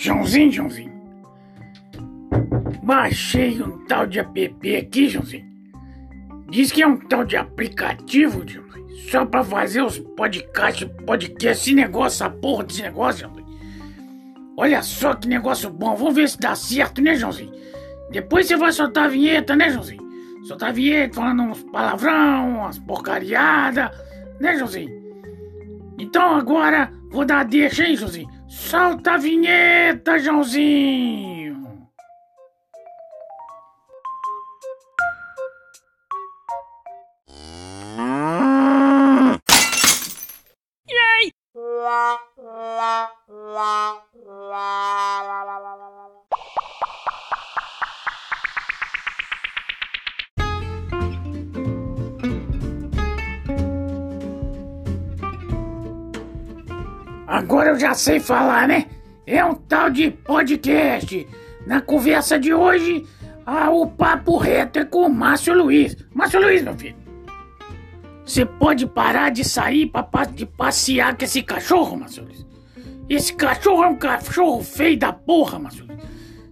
Joãozinho, Joãozinho. Baixei um tal de app aqui, Joãozinho. Diz que é um tal de aplicativo, Joãozinho. Só pra fazer os podcasts, podcast, esse negócio, essa porra desse negócio, Joãozinho. Olha só que negócio bom. Vamos ver se dá certo, né, Joãozinho? Depois você vai soltar a vinheta, né, Joãozinho? Soltar a vinheta falando uns palavrão, umas porcariadas, né, Joãozinho? Então agora vou dar a deixa, hein, Joãozinho? Solta a vinheta, Joãozinho! E Agora eu já sei falar, né? É um tal de podcast. Na conversa de hoje, ah, o papo reto é com o Márcio Luiz. Márcio Luiz, meu filho. Você pode parar de sair pra, de passear com esse cachorro, Márcio Luiz? Esse cachorro é um cachorro feio da porra, Márcio Luiz.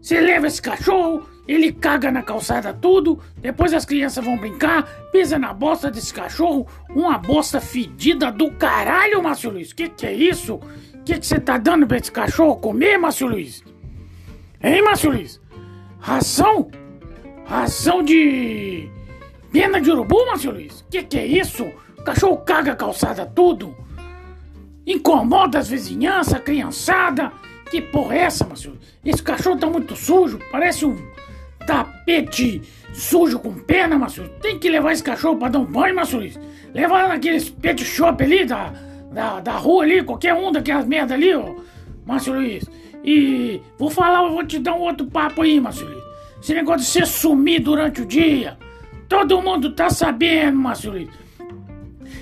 Você leva esse cachorro, ele caga na calçada tudo, depois as crianças vão brincar, pisa na bosta desse cachorro, uma bosta fedida do caralho, Márcio Luiz. Que que é isso? Que que você tá dando pra esse cachorro comer, Márcio Luiz? Hein, Márcio Luiz? Ração? Ração de... Pena de urubu, Márcio Luiz? Que que é isso? O cachorro caga a calçada tudo. Incomoda as vizinhanças, a criançada. Que porra é essa, Márcio? Esse cachorro tá muito sujo, parece um tapete sujo com pena, Márcio. Tem que levar esse cachorro pra dar um banho, Márcio Luiz. Leva lá naqueles pet shop ali da, da, da rua ali, qualquer um daquelas merda ali, ó. Márcio. E vou falar, vou te dar um outro papo aí, Márcio. Esse negócio de você sumir durante o dia. Todo mundo tá sabendo, Márcio.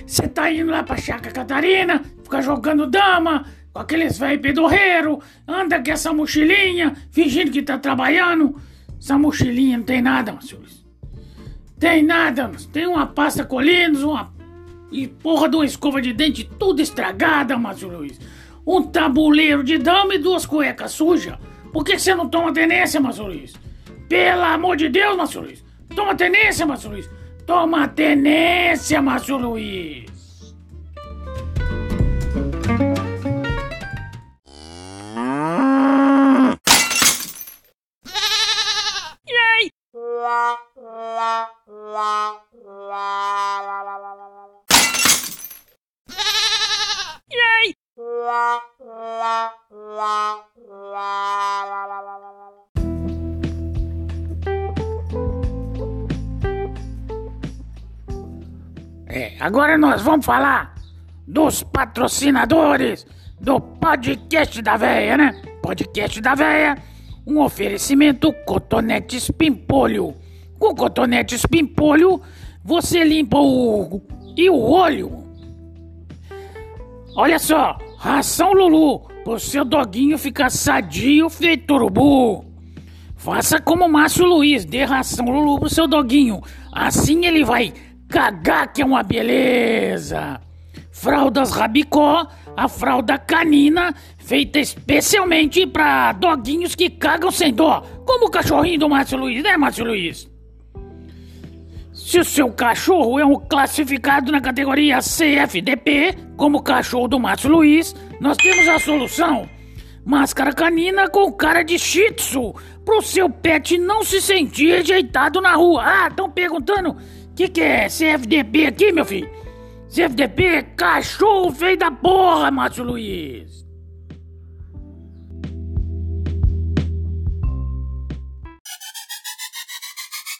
Você tá indo lá pra Chácara Catarina, fica jogando dama, com aqueles velho pedorreiro, anda com essa mochilinha, fingindo que tá trabalhando. Essa mochilinha não tem nada, Márcio Luiz. Tem nada, Márcio. tem uma pasta Colinos, uma e porra de uma escova de dente tudo estragada, Márcio Luiz. Um tabuleiro de dama e duas cuecas sujas. Por que você não toma tenência, Márcio Luiz? Pelo amor de Deus, Márcio Luiz. Toma tenência, Márcio Luiz. Toma tenência, Márcio Luiz. É, agora nós vamos falar dos patrocinadores do podcast da véia, né? Podcast da véia, um oferecimento Cotonetes Pimpolho. Com Cotonetes Pimpolho, você limpa o e o olho. Olha só, ração Lulu, pro seu doguinho ficar sadio feito urubu. Faça como Márcio Luiz, dê ração Lulu pro seu doguinho. Assim ele vai cagar que é uma beleza. Fraldas Rabicó, a fralda canina, feita especialmente pra doguinhos que cagam sem dó. Como o cachorrinho do Márcio Luiz, né, Márcio Luiz? Se o seu cachorro é um classificado na categoria CFDP, como o cachorro do Márcio Luiz, nós temos a solução. Máscara canina com cara de shih tzu, pro seu pet não se sentir rejeitado na rua. Ah, estão perguntando que, que é CFDP aqui, meu filho? CFDP é cachorro feio da porra, Márcio Luiz.